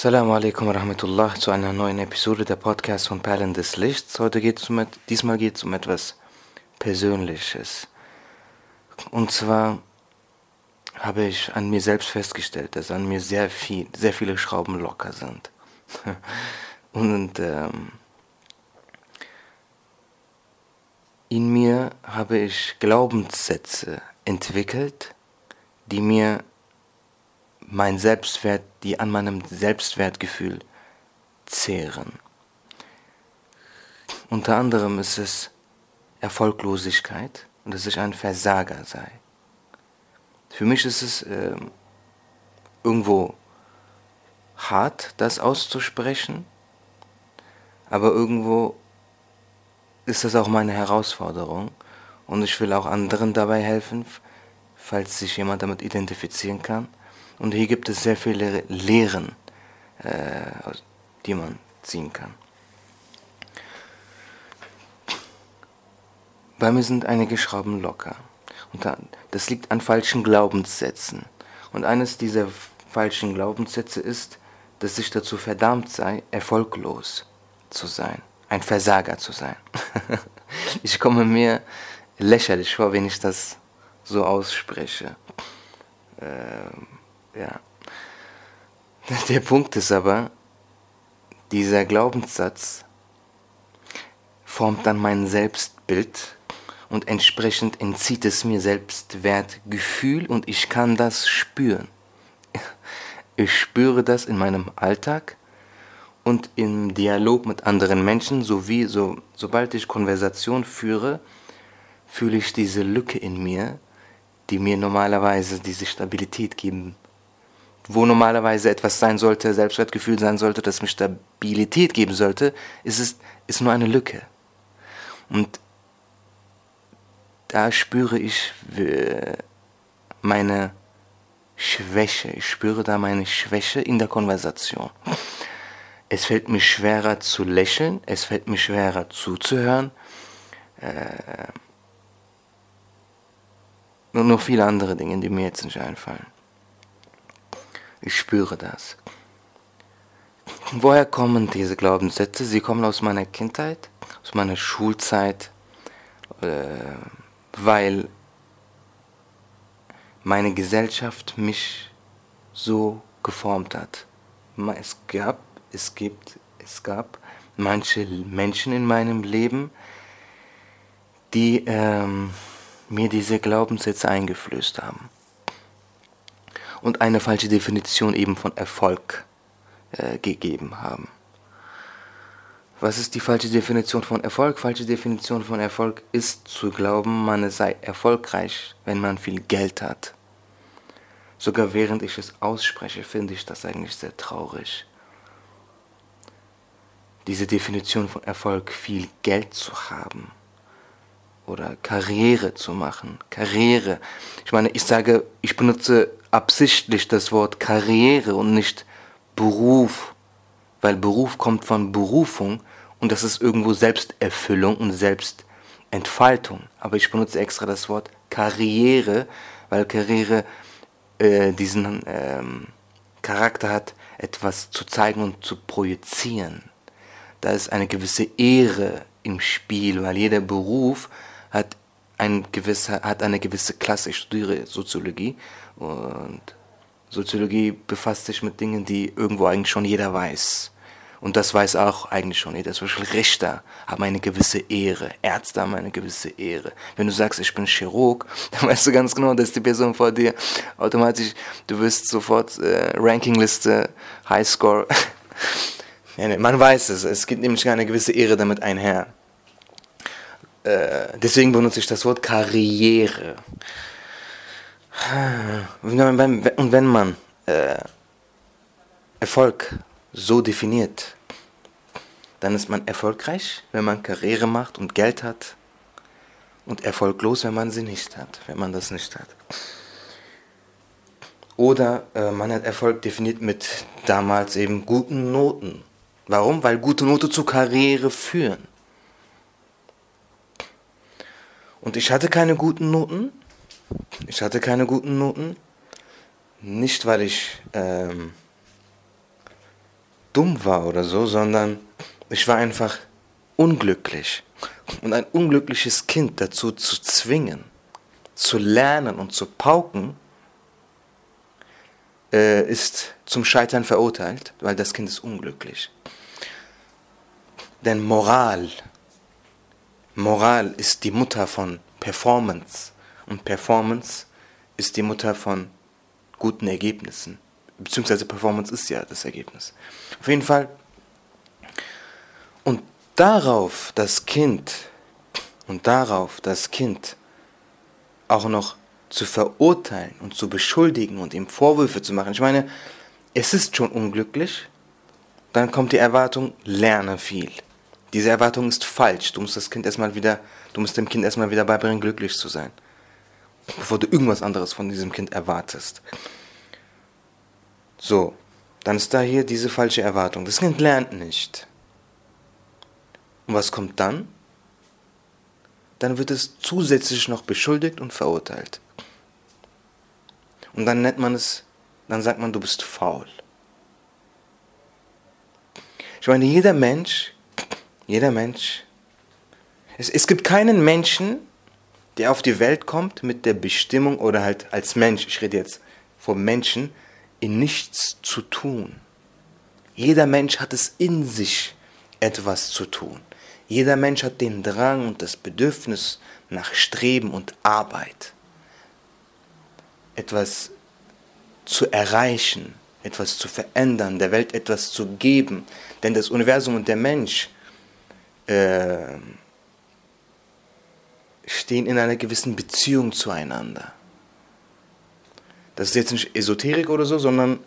Assalamu alaikum wa rahmatullah zu einer neuen Episode der Podcast von Perlen des Lichts. Heute geht es um, diesmal geht es um etwas Persönliches. Und zwar habe ich an mir selbst festgestellt, dass an mir sehr viel, sehr viele Schrauben locker sind. Und ähm, in mir habe ich Glaubenssätze entwickelt, die mir mein Selbstwert, die an meinem Selbstwertgefühl zehren. Unter anderem ist es Erfolglosigkeit und dass ich ein Versager sei. Für mich ist es äh, irgendwo hart, das auszusprechen, aber irgendwo ist das auch meine Herausforderung und ich will auch anderen dabei helfen, falls sich jemand damit identifizieren kann. Und hier gibt es sehr viele Lehren, äh, die man ziehen kann. Bei mir sind einige Schrauben locker. Und das liegt an falschen Glaubenssätzen. Und eines dieser falschen Glaubenssätze ist, dass ich dazu verdammt sei, erfolglos zu sein, ein Versager zu sein. ich komme mir lächerlich vor, wenn ich das so ausspreche. Ähm, ja. Der Punkt ist aber, dieser Glaubenssatz formt dann mein Selbstbild und entsprechend entzieht es mir Selbstwertgefühl und ich kann das spüren. Ich spüre das in meinem Alltag und im Dialog mit anderen Menschen sowie so, sobald ich Konversation führe, fühle ich diese Lücke in mir, die mir normalerweise diese Stabilität geben wo normalerweise etwas sein sollte, Selbstwertgefühl sein sollte, das mir Stabilität geben sollte, ist es ist nur eine Lücke. Und da spüre ich meine Schwäche. Ich spüre da meine Schwäche in der Konversation. Es fällt mir schwerer zu lächeln, es fällt mir schwerer zuzuhören. Äh, und noch viele andere Dinge, die mir jetzt nicht einfallen. Ich spüre das. Woher kommen diese Glaubenssätze? Sie kommen aus meiner Kindheit, aus meiner Schulzeit, äh, weil meine Gesellschaft mich so geformt hat. Es gab, es gibt, es gab manche Menschen in meinem Leben, die ähm, mir diese Glaubenssätze eingeflößt haben und eine falsche Definition eben von Erfolg äh, gegeben haben. Was ist die falsche Definition von Erfolg? Falsche Definition von Erfolg ist zu glauben, man sei erfolgreich, wenn man viel Geld hat. Sogar während ich es ausspreche, finde ich das eigentlich sehr traurig. Diese Definition von Erfolg, viel Geld zu haben oder Karriere zu machen. Karriere. Ich meine, ich sage, ich benutze absichtlich das Wort Karriere und nicht Beruf, weil Beruf kommt von Berufung und das ist irgendwo Selbsterfüllung und Selbstentfaltung. Aber ich benutze extra das Wort Karriere, weil Karriere äh, diesen ähm, Charakter hat, etwas zu zeigen und zu projizieren. Da ist eine gewisse Ehre im Spiel, weil jeder Beruf hat, ein gewisser, hat eine gewisse Klasse. Ich studiere Soziologie und Soziologie befasst sich mit Dingen, die irgendwo eigentlich schon jeder weiß. Und das weiß auch eigentlich schon jeder. Zum Beispiel Richter haben eine gewisse Ehre, Ärzte haben eine gewisse Ehre. Wenn du sagst, ich bin Chirurg, dann weißt du ganz genau, dass die Person vor dir automatisch, du wirst sofort äh, Rankingliste, Highscore. man weiß es, es gibt nämlich eine gewisse Ehre damit einher. Äh, deswegen benutze ich das Wort Karriere. Und wenn man äh, Erfolg so definiert, dann ist man erfolgreich, wenn man Karriere macht und Geld hat und erfolglos, wenn man sie nicht hat, wenn man das nicht hat. Oder äh, man hat Erfolg definiert mit damals eben guten Noten. Warum? Weil gute Noten zu Karriere führen. Und ich hatte keine guten Noten. Ich hatte keine guten Noten. Nicht, weil ich ähm, dumm war oder so, sondern ich war einfach unglücklich. Und ein unglückliches Kind dazu zu zwingen, zu lernen und zu pauken, äh, ist zum Scheitern verurteilt, weil das Kind ist unglücklich. Denn Moral, Moral ist die Mutter von Performance und Performance ist die Mutter von guten Ergebnissen. Beziehungsweise Performance ist ja das Ergebnis. Auf jeden Fall. Und darauf das Kind und darauf das Kind auch noch zu verurteilen und zu beschuldigen und ihm Vorwürfe zu machen. Ich meine, es ist schon unglücklich. Dann kommt die Erwartung, lerne viel. Diese Erwartung ist falsch. Du musst das Kind erstmal wieder, du musst dem Kind erstmal wieder beibringen, glücklich zu sein. Bevor du irgendwas anderes von diesem Kind erwartest. So, dann ist da hier diese falsche Erwartung. Das Kind lernt nicht. Und was kommt dann? Dann wird es zusätzlich noch beschuldigt und verurteilt. Und dann nennt man es, dann sagt man, du bist faul. Ich meine, jeder Mensch, jeder Mensch, es, es gibt keinen Menschen, der auf die Welt kommt mit der Bestimmung oder halt als Mensch, ich rede jetzt vom Menschen, in nichts zu tun. Jeder Mensch hat es in sich, etwas zu tun. Jeder Mensch hat den Drang und das Bedürfnis nach Streben und Arbeit etwas zu erreichen, etwas zu verändern, der Welt etwas zu geben. Denn das Universum und der Mensch äh, stehen in einer gewissen Beziehung zueinander. Das ist jetzt nicht Esoterik oder so, sondern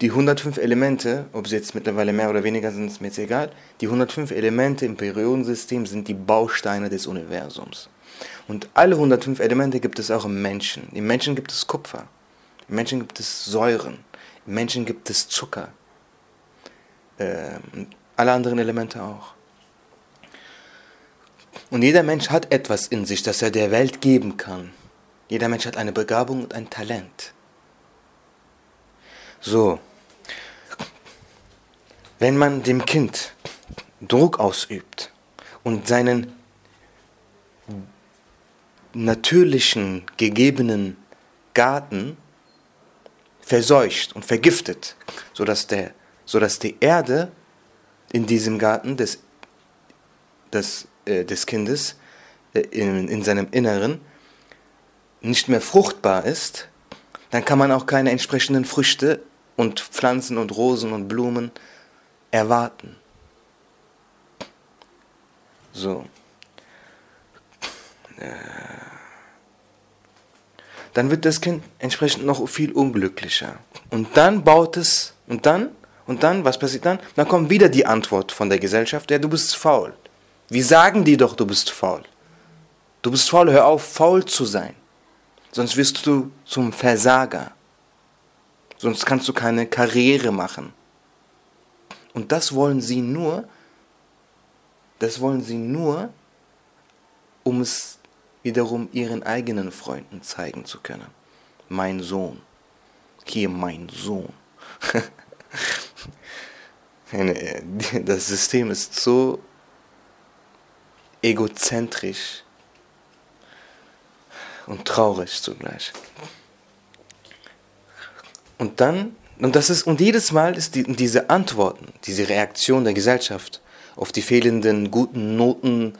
die 105 Elemente, ob sie jetzt mittlerweile mehr oder weniger sind, ist mir jetzt egal, die 105 Elemente im Periodensystem sind die Bausteine des Universums. Und alle 105 Elemente gibt es auch im Menschen. Im Menschen gibt es Kupfer. Im Menschen gibt es Säuren. Im Menschen gibt es Zucker. Äh, alle anderen Elemente auch. Und jeder Mensch hat etwas in sich, das er der Welt geben kann. Jeder Mensch hat eine Begabung und ein Talent. So, wenn man dem Kind Druck ausübt und seinen natürlichen, gegebenen Garten verseucht und vergiftet, sodass, der, sodass die Erde in diesem Garten des, des, äh, des Kindes äh, in, in seinem Inneren nicht mehr fruchtbar ist, dann kann man auch keine entsprechenden Früchte und Pflanzen und Rosen und Blumen erwarten. So. Äh, dann wird das Kind entsprechend noch viel unglücklicher. Und dann baut es, und dann, und dann, was passiert dann? Dann kommt wieder die Antwort von der Gesellschaft, ja, du bist faul. Wie sagen die doch, du bist faul? Du bist faul, hör auf, faul zu sein. Sonst wirst du zum Versager. Sonst kannst du keine Karriere machen. Und das wollen sie nur, das wollen sie nur, um es wiederum ihren eigenen Freunden zeigen zu können. Mein Sohn. Hier mein Sohn. das System ist so egozentrisch und traurig zugleich. Und dann, und das ist, und jedes Mal ist die, diese Antworten, diese Reaktion der Gesellschaft auf die fehlenden guten Noten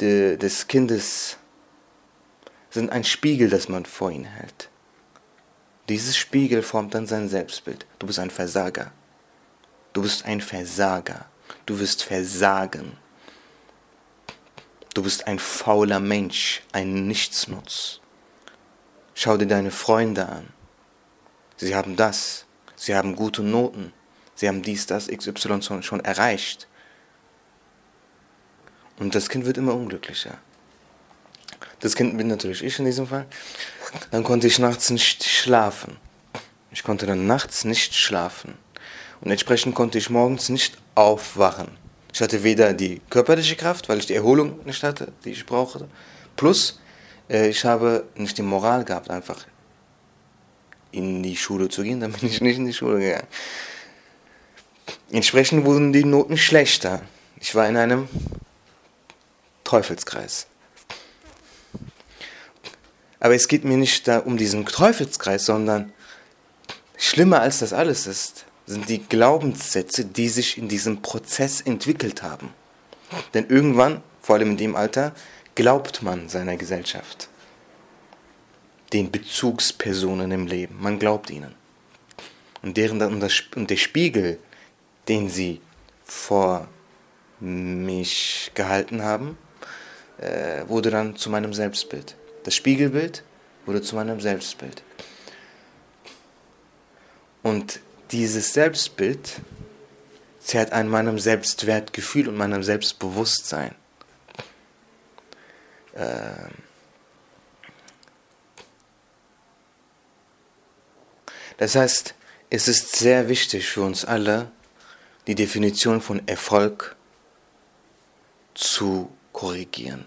de, des Kindes sind ein Spiegel, das man vor ihn hält. Dieses Spiegel formt dann sein Selbstbild. Du bist ein Versager. Du bist ein Versager. Du wirst versagen. Du bist ein fauler Mensch, ein Nichtsnutz. Schau dir deine Freunde an. Sie haben das. Sie haben gute Noten. Sie haben dies, das, XY schon erreicht. Und das Kind wird immer unglücklicher. Das Kind bin natürlich ich in diesem Fall. Dann konnte ich nachts nicht schlafen. Ich konnte dann nachts nicht schlafen. Und entsprechend konnte ich morgens nicht aufwachen. Ich hatte weder die körperliche Kraft, weil ich die Erholung nicht hatte, die ich brauchte, plus äh, ich habe nicht die Moral gehabt, einfach in die Schule zu gehen, dann bin ich nicht in die Schule gegangen. Entsprechend wurden die Noten schlechter. Ich war in einem Teufelskreis. Aber es geht mir nicht um diesen Teufelskreis, sondern schlimmer als das alles ist, sind die Glaubenssätze, die sich in diesem Prozess entwickelt haben. Denn irgendwann, vor allem in dem Alter, glaubt man seiner Gesellschaft, den Bezugspersonen im Leben. Man glaubt ihnen. Und, deren, und der Spiegel, den sie vor mich gehalten haben, äh, wurde dann zu meinem Selbstbild. Das Spiegelbild wurde zu meinem Selbstbild. Und dieses Selbstbild zehrt an meinem Selbstwertgefühl und meinem Selbstbewusstsein. Ähm das heißt, es ist sehr wichtig für uns alle, die Definition von Erfolg zu korrigieren.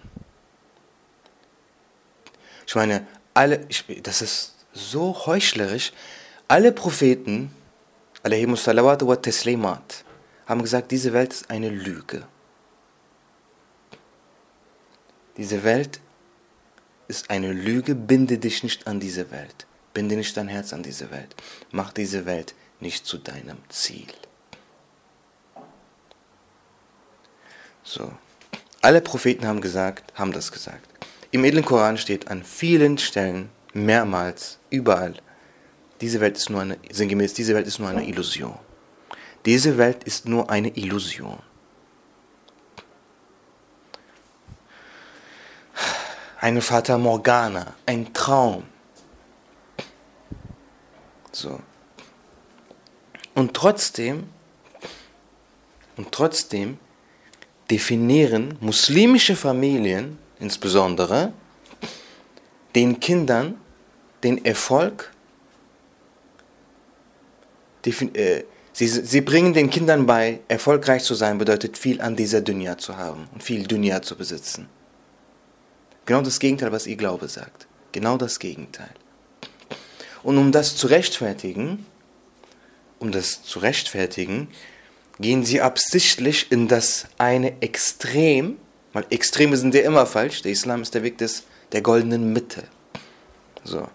Ich meine, alle, ich, das ist so heuchlerisch, alle Propheten, salawat wa teslimat, haben gesagt, diese Welt ist eine Lüge. Diese Welt ist eine Lüge, binde dich nicht an diese Welt. Binde nicht dein Herz an diese Welt. Mach diese Welt nicht zu deinem Ziel. So. Alle Propheten haben gesagt, haben das gesagt. Im edlen Koran steht an vielen Stellen, mehrmals, überall, diese Welt ist nur eine, sinngemäß, diese Welt ist nur eine Illusion. Diese Welt ist nur eine Illusion. Eine Fata Morgana, ein Traum. So. Und trotzdem, und trotzdem definieren muslimische Familien insbesondere den Kindern den Erfolg äh, sie, sie bringen den Kindern bei, erfolgreich zu sein bedeutet viel an dieser Dunya zu haben und viel Dunya zu besitzen. Genau das Gegenteil, was ihr Glaube sagt. Genau das Gegenteil. Und um das zu rechtfertigen, um das zu rechtfertigen, gehen sie absichtlich in das eine Extrem, weil Extreme sind ja immer falsch, der Islam ist der Weg des, der goldenen Mitte. So.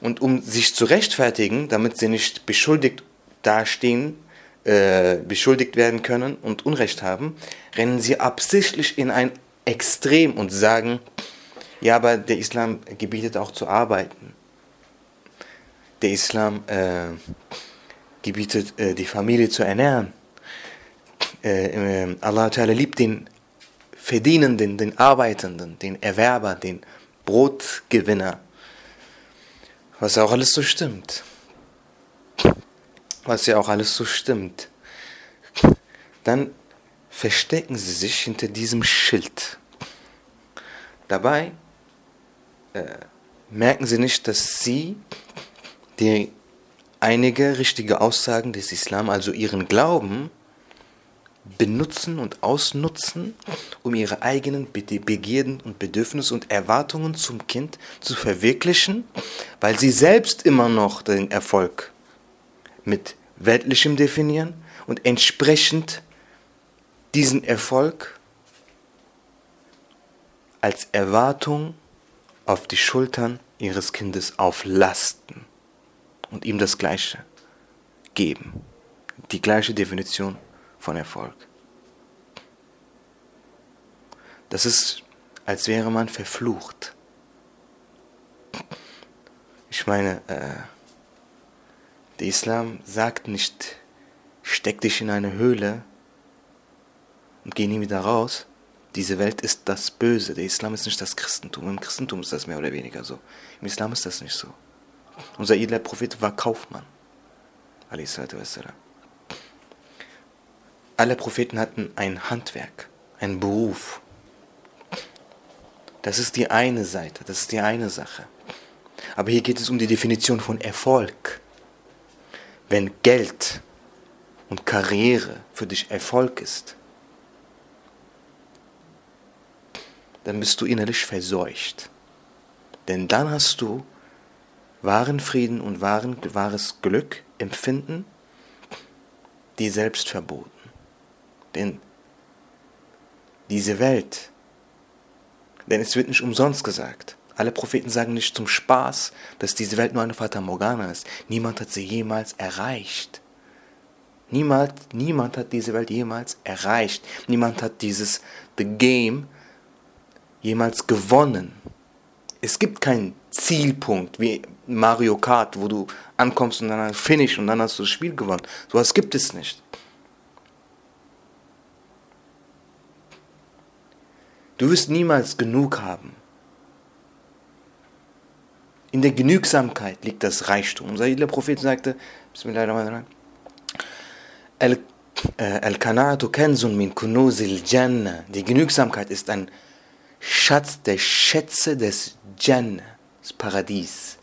Und um sich zu rechtfertigen, damit sie nicht beschuldigt dastehen, äh, beschuldigt werden können und Unrecht haben, rennen sie absichtlich in ein Extrem und sagen, ja, aber der Islam gebietet auch zu arbeiten. Der Islam äh, gebietet, äh, die Familie zu ernähren. Äh, äh, Allah liebt den Verdienenden, den Arbeitenden, den Erwerber, den Brotgewinner. Was auch alles so stimmt. Was ja auch alles so stimmt. Dann verstecken sie sich hinter diesem Schild. Dabei äh, merken sie nicht, dass sie die einige richtige Aussagen des Islam, also ihren Glauben, benutzen und ausnutzen, um ihre eigenen Begierden und Bedürfnisse und Erwartungen zum Kind zu verwirklichen, weil sie selbst immer noch den Erfolg mit weltlichem definieren und entsprechend diesen Erfolg als Erwartung auf die Schultern ihres Kindes auflasten und ihm das Gleiche geben, die gleiche Definition von Erfolg. Das ist, als wäre man verflucht. Ich meine, äh, der Islam sagt nicht, steck dich in eine Höhle und geh nie wieder raus. Diese Welt ist das Böse. Der Islam ist nicht das Christentum. Im Christentum ist das mehr oder weniger so. Im Islam ist das nicht so. Unser edler Prophet war Kaufmann. Wassalam. Alle Propheten hatten ein Handwerk, einen Beruf. Das ist die eine Seite, das ist die eine Sache. Aber hier geht es um die Definition von Erfolg. Wenn Geld und Karriere für dich Erfolg ist, dann bist du innerlich verseucht. Denn dann hast du wahren Frieden und wahren, wahres Glück empfinden, die selbst verboten. Denn diese Welt, denn es wird nicht umsonst gesagt. Alle Propheten sagen nicht zum Spaß, dass diese Welt nur eine Fata Morgana ist. Niemand hat sie jemals erreicht. Niemand, niemand hat diese Welt jemals erreicht. Niemand hat dieses The Game jemals gewonnen. Es gibt keinen Zielpunkt wie Mario Kart, wo du ankommst und dann Finish und dann hast du das Spiel gewonnen. So was gibt es nicht. Du wirst niemals genug haben. In der Genügsamkeit liegt das Reichtum. Unser edler Prophet sagte, Jannah. Die Genügsamkeit ist ein Schatz der Schätze des Jannah, des Paradies.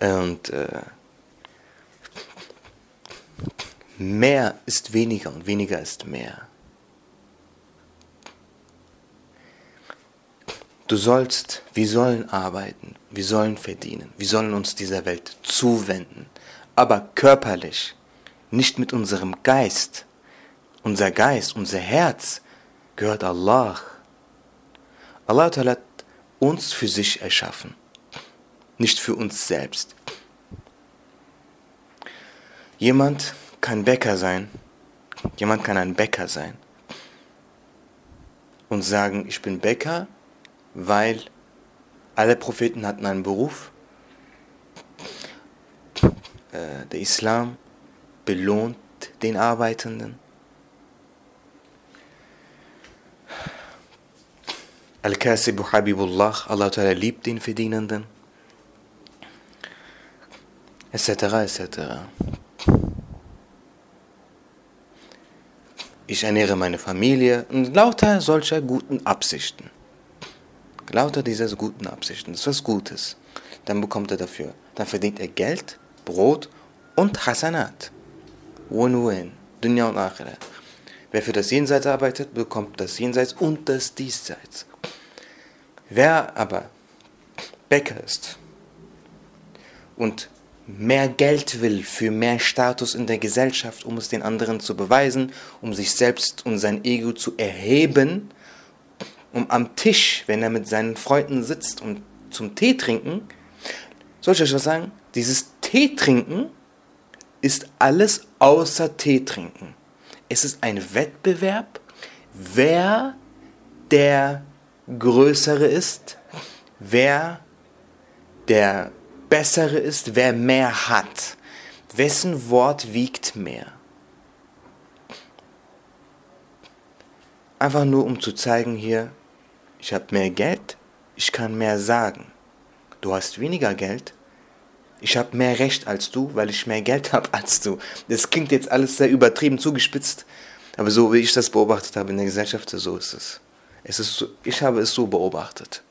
Und äh, mehr ist weniger und weniger ist mehr. Du sollst, wir sollen arbeiten, wir sollen verdienen, wir sollen uns dieser Welt zuwenden, aber körperlich, nicht mit unserem Geist. Unser Geist, unser Herz gehört Allah. Allah hat uns für sich erschaffen, nicht für uns selbst. Jemand kann Bäcker sein, jemand kann ein Bäcker sein und sagen, ich bin Bäcker weil alle Propheten hatten einen Beruf. Äh, der Islam belohnt den Arbeitenden. Al-Kasibu Habibullah, Allah Ta'ala liebt den Verdienenden. Etc. etc. Ich ernähre meine Familie und lauter solcher guten Absichten. Lauter dieser guten Absichten. Das ist was Gutes. Dann bekommt er dafür. Dann verdient er Geld, Brot und Hasanat. Win-win. Dunya und Akhira. Wer für das Jenseits arbeitet, bekommt das Jenseits und das Diesseits. Wer aber Bäcker ist und mehr Geld will für mehr Status in der Gesellschaft, um es den anderen zu beweisen, um sich selbst und sein Ego zu erheben, um am Tisch, wenn er mit seinen Freunden sitzt und zum Tee trinken, soll ich euch was sagen? Dieses Tee trinken ist alles außer Tee trinken. Es ist ein Wettbewerb, wer der Größere ist, wer der Bessere ist, wer mehr hat. Wessen Wort wiegt mehr? Einfach nur um zu zeigen hier, ich habe mehr Geld, ich kann mehr sagen. Du hast weniger Geld, ich habe mehr Recht als du, weil ich mehr Geld habe als du. Das klingt jetzt alles sehr übertrieben zugespitzt, aber so wie ich das beobachtet habe in der Gesellschaft, so ist es. es ist so, ich habe es so beobachtet.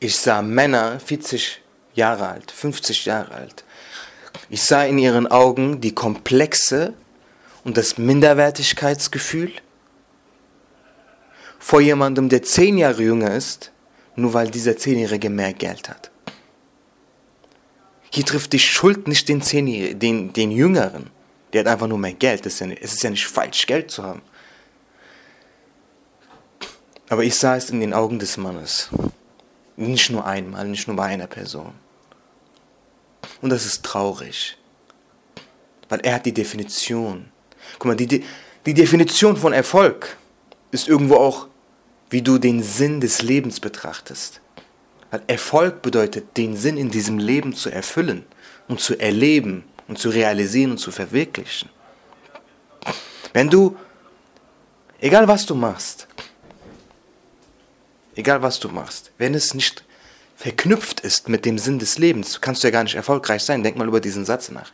Ich sah Männer 40 Jahre alt, 50 Jahre alt. Ich sah in ihren Augen die Komplexe und das Minderwertigkeitsgefühl vor jemandem, der zehn Jahre jünger ist, nur weil dieser Zehnjährige mehr Geld hat. Hier trifft die Schuld nicht den, den, den Jüngeren. Der hat einfach nur mehr Geld. Es ist, ja nicht, falsch, Geld zu haben. Aber ich sah es in den Augen des Mannes. Nicht nur einmal, nicht nur bei einer Person. Und das ist traurig. Weil er hat die Definition. Guck mal, die, die Definition von Erfolg ist irgendwo auch wie du den Sinn des Lebens betrachtest. Weil Erfolg bedeutet, den Sinn in diesem Leben zu erfüllen und zu erleben und zu realisieren und zu verwirklichen. Wenn du, egal was du machst, egal was du machst, wenn es nicht verknüpft ist mit dem Sinn des Lebens, kannst du ja gar nicht erfolgreich sein. Denk mal über diesen Satz nach.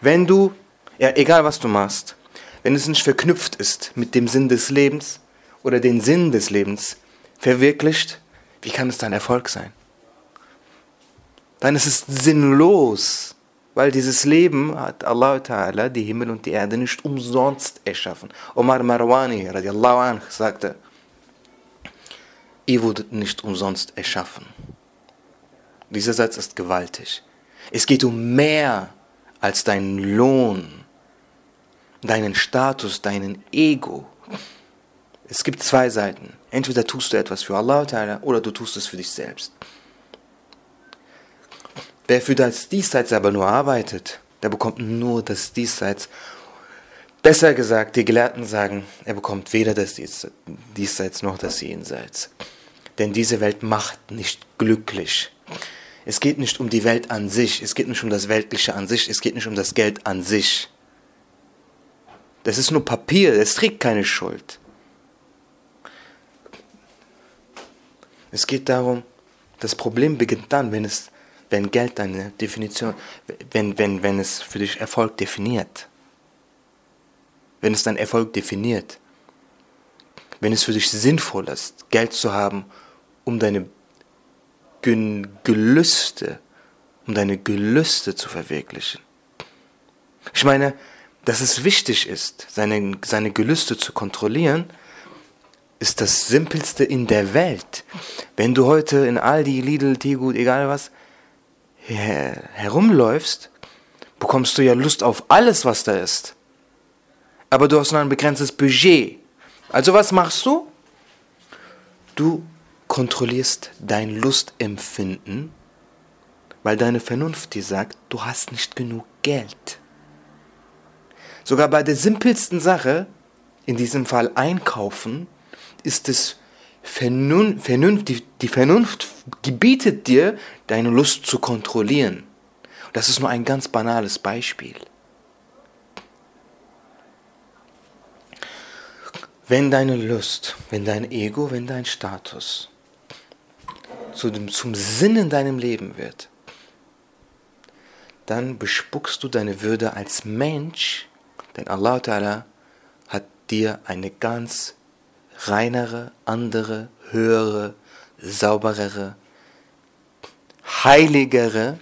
Wenn du, ja, egal was du machst, wenn es nicht verknüpft ist mit dem Sinn des Lebens, oder den Sinn des Lebens verwirklicht, wie kann es dann Erfolg sein? Dann ist es sinnlos, weil dieses Leben hat Allah Ta'ala die Himmel und die Erde nicht umsonst erschaffen. Omar Marwani radiallahu anh sagte, ihr wurdet nicht umsonst erschaffen. Dieser Satz ist gewaltig. Es geht um mehr als deinen Lohn, deinen Status, deinen Ego. Es gibt zwei Seiten. Entweder tust du etwas für Allah oder du tust es für dich selbst. Wer für das Diesseits aber nur arbeitet, der bekommt nur das Diesseits. Besser gesagt, die Gelehrten sagen, er bekommt weder das Diesseits noch das Jenseits. Denn diese Welt macht nicht glücklich. Es geht nicht um die Welt an sich, es geht nicht um das Weltliche an sich, es geht nicht um das Geld an sich. Das ist nur Papier, es trägt keine Schuld. Es geht darum, das Problem beginnt dann, wenn es, wenn Geld deine Definition, wenn, wenn, wenn es für dich Erfolg definiert. Wenn es dein Erfolg definiert. Wenn es für dich sinnvoll ist, Geld zu haben, um deine Gelüste, um deine Gelüste zu verwirklichen. Ich meine, dass es wichtig ist, seine, seine Gelüste zu kontrollieren, ist das Simpelste in der Welt. Wenn du heute in Aldi, Lidl, Tegut, egal was, her herumläufst, bekommst du ja Lust auf alles, was da ist. Aber du hast nur ein begrenztes Budget. Also was machst du? Du kontrollierst dein Lustempfinden, weil deine Vernunft dir sagt, du hast nicht genug Geld. Sogar bei der simpelsten Sache, in diesem Fall einkaufen, ist es Vernunft, Vernunft die, die Vernunft gebietet dir, deine Lust zu kontrollieren. Das ist nur ein ganz banales Beispiel. Wenn deine Lust, wenn dein Ego, wenn dein Status zu dem, zum Sinn in deinem Leben wird, dann bespuckst du deine Würde als Mensch, denn Allah hat dir eine ganz reinere, andere, höhere, sauberere, heiligere,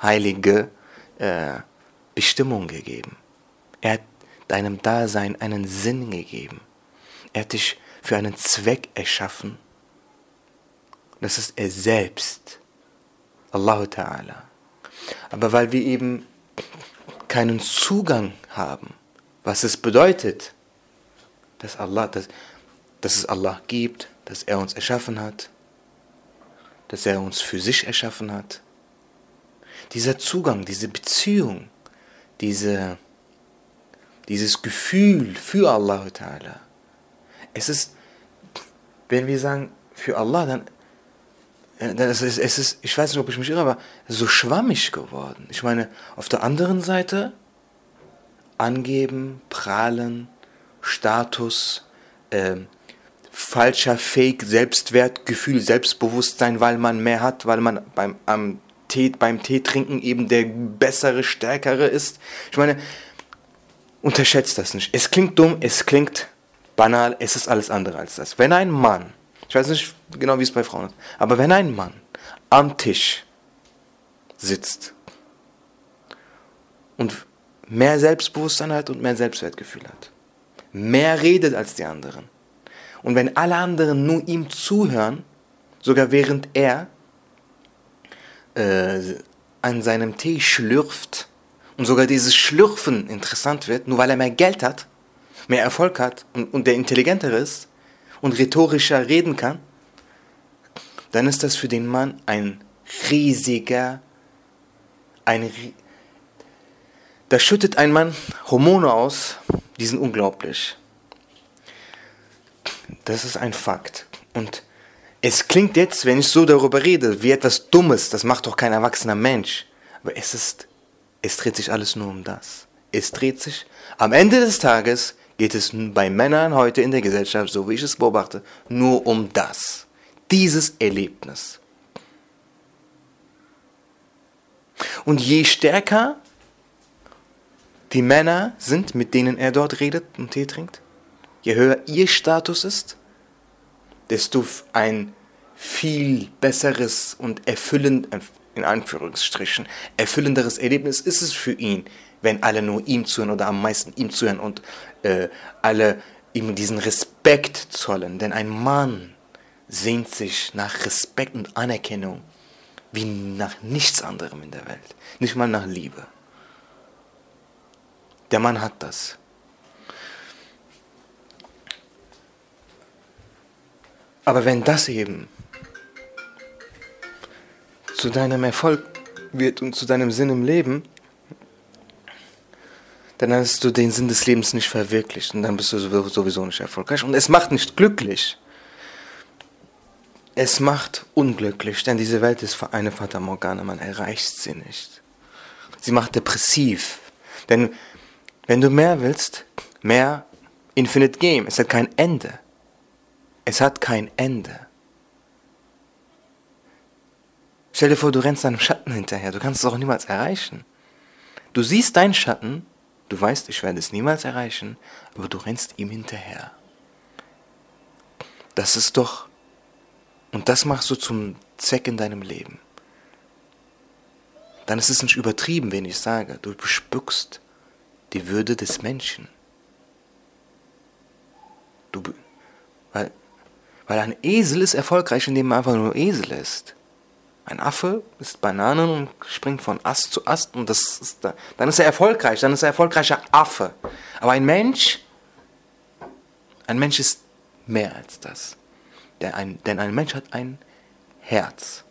heilige äh, Bestimmung gegeben. Er hat deinem Dasein einen Sinn gegeben. Er hat dich für einen Zweck erschaffen. Das ist er selbst. Allah Ta'ala. Aber weil wir eben keinen Zugang haben, was es bedeutet, dass Allah, dass, dass es Allah gibt, dass er uns erschaffen hat, dass er uns für sich erschaffen hat. Dieser Zugang, diese Beziehung, diese, dieses Gefühl für Allah. Es ist, wenn wir sagen für Allah, dann es ist, es ist, ich weiß nicht, ob ich mich irre, aber so schwammig geworden. Ich meine, auf der anderen Seite angeben, prahlen, Status, ähm, falscher Fake, Selbstwertgefühl, Selbstbewusstsein, weil man mehr hat, weil man beim, am Tee, beim Tee trinken eben der bessere, stärkere ist. Ich meine, unterschätzt das nicht. Es klingt dumm, es klingt banal, es ist alles andere als das. Wenn ein Mann, ich weiß nicht genau, wie es bei Frauen ist, aber wenn ein Mann am Tisch sitzt und mehr Selbstbewusstsein hat und mehr Selbstwertgefühl hat, mehr redet als die anderen, und wenn alle anderen nur ihm zuhören, sogar während er äh, an seinem Tee schlürft, und sogar dieses Schlürfen interessant wird, nur weil er mehr Geld hat, mehr Erfolg hat und, und der intelligenter ist und rhetorischer reden kann, dann ist das für den Mann ein riesiger, ein, da schüttet ein Mann Hormone aus, die sind unglaublich. Das ist ein Fakt. Und es klingt jetzt, wenn ich so darüber rede, wie etwas Dummes. Das macht doch kein erwachsener Mensch. Aber es ist, es dreht sich alles nur um das. Es dreht sich, am Ende des Tages geht es bei Männern heute in der Gesellschaft, so wie ich es beobachte, nur um das. Dieses Erlebnis. Und je stärker die Männer sind, mit denen er dort redet und Tee trinkt, je höher ihr Status ist, desto ein viel besseres und erfüllend, in Anführungsstrichen, erfüllenderes Erlebnis ist es für ihn, wenn alle nur ihm zuhören oder am meisten ihm zuhören und äh, alle ihm diesen Respekt zollen. Denn ein Mann sehnt sich nach Respekt und Anerkennung wie nach nichts anderem in der Welt. Nicht mal nach Liebe. Der Mann hat das. Aber wenn das eben zu deinem Erfolg wird und zu deinem Sinn im Leben, dann hast du den Sinn des Lebens nicht verwirklicht und dann bist du sowieso nicht erfolgreich. Und es macht nicht glücklich. Es macht unglücklich, denn diese Welt ist eine Fata Morgana, man erreicht sie nicht. Sie macht depressiv. Denn wenn du mehr willst, mehr Infinite Game. Es hat kein Ende. Es hat kein Ende. Stell dir vor, du rennst deinem Schatten hinterher. Du kannst es auch niemals erreichen. Du siehst deinen Schatten, du weißt, ich werde es niemals erreichen, aber du rennst ihm hinterher. Das ist doch, und das machst du zum Zweck in deinem Leben. Dann ist es nicht übertrieben, wenn ich sage, du bespuckst die Würde des Menschen. Du, weil ein Esel ist erfolgreich, indem er einfach nur Esel ist. Ein Affe isst Bananen und springt von Ast zu Ast und das ist da, dann ist er erfolgreich, dann ist er erfolgreicher Affe. Aber ein Mensch, ein Mensch ist mehr als das. Ein, denn ein Mensch hat ein Herz,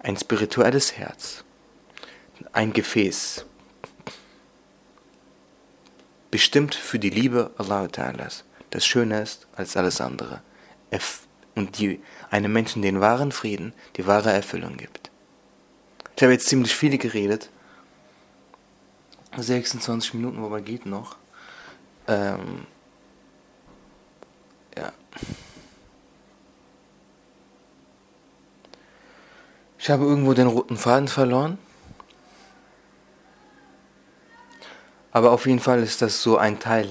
ein spirituelles Herz, ein Gefäß, bestimmt für die Liebe Allah Ta'alas, das schöner ist als alles andere und die einem Menschen den wahren Frieden, die wahre Erfüllung gibt. Ich habe jetzt ziemlich viel geredet. 26 Minuten, wobei geht noch. Ähm, ja. Ich habe irgendwo den roten Faden verloren. Aber auf jeden Fall ist das so ein Teil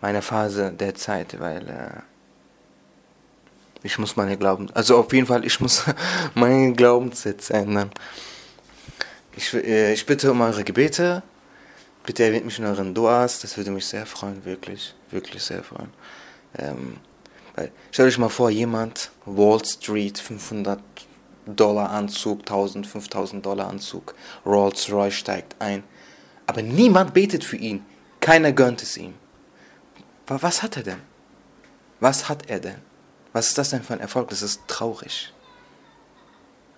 meiner Phase der Zeit, weil äh, ich muss meine Glauben, also auf jeden Fall, ich muss meinen Glaubenssitz ändern. Ich, äh, ich bitte um eure Gebete. Bitte erwähnt mich in euren Duas. Das würde mich sehr freuen, wirklich, wirklich sehr freuen. Ähm, stellt euch mal vor, jemand, Wall Street, 500 Dollar Anzug, 1000, 5000 Dollar Anzug, Rolls Royce steigt ein. Aber niemand betet für ihn. Keiner gönnt es ihm. Was hat er denn? Was hat er denn? Was ist das denn für ein Erfolg? Das ist traurig.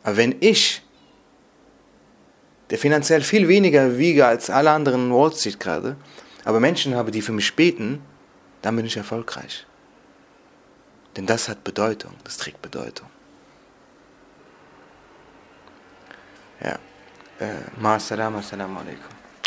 Aber wenn ich, der finanziell viel weniger wiege als alle anderen Wall Street gerade, aber Menschen habe, die für mich beten, dann bin ich erfolgreich. Denn das hat Bedeutung, das trägt Bedeutung. Ja. Äh, Ma salam, assalamu alaikum.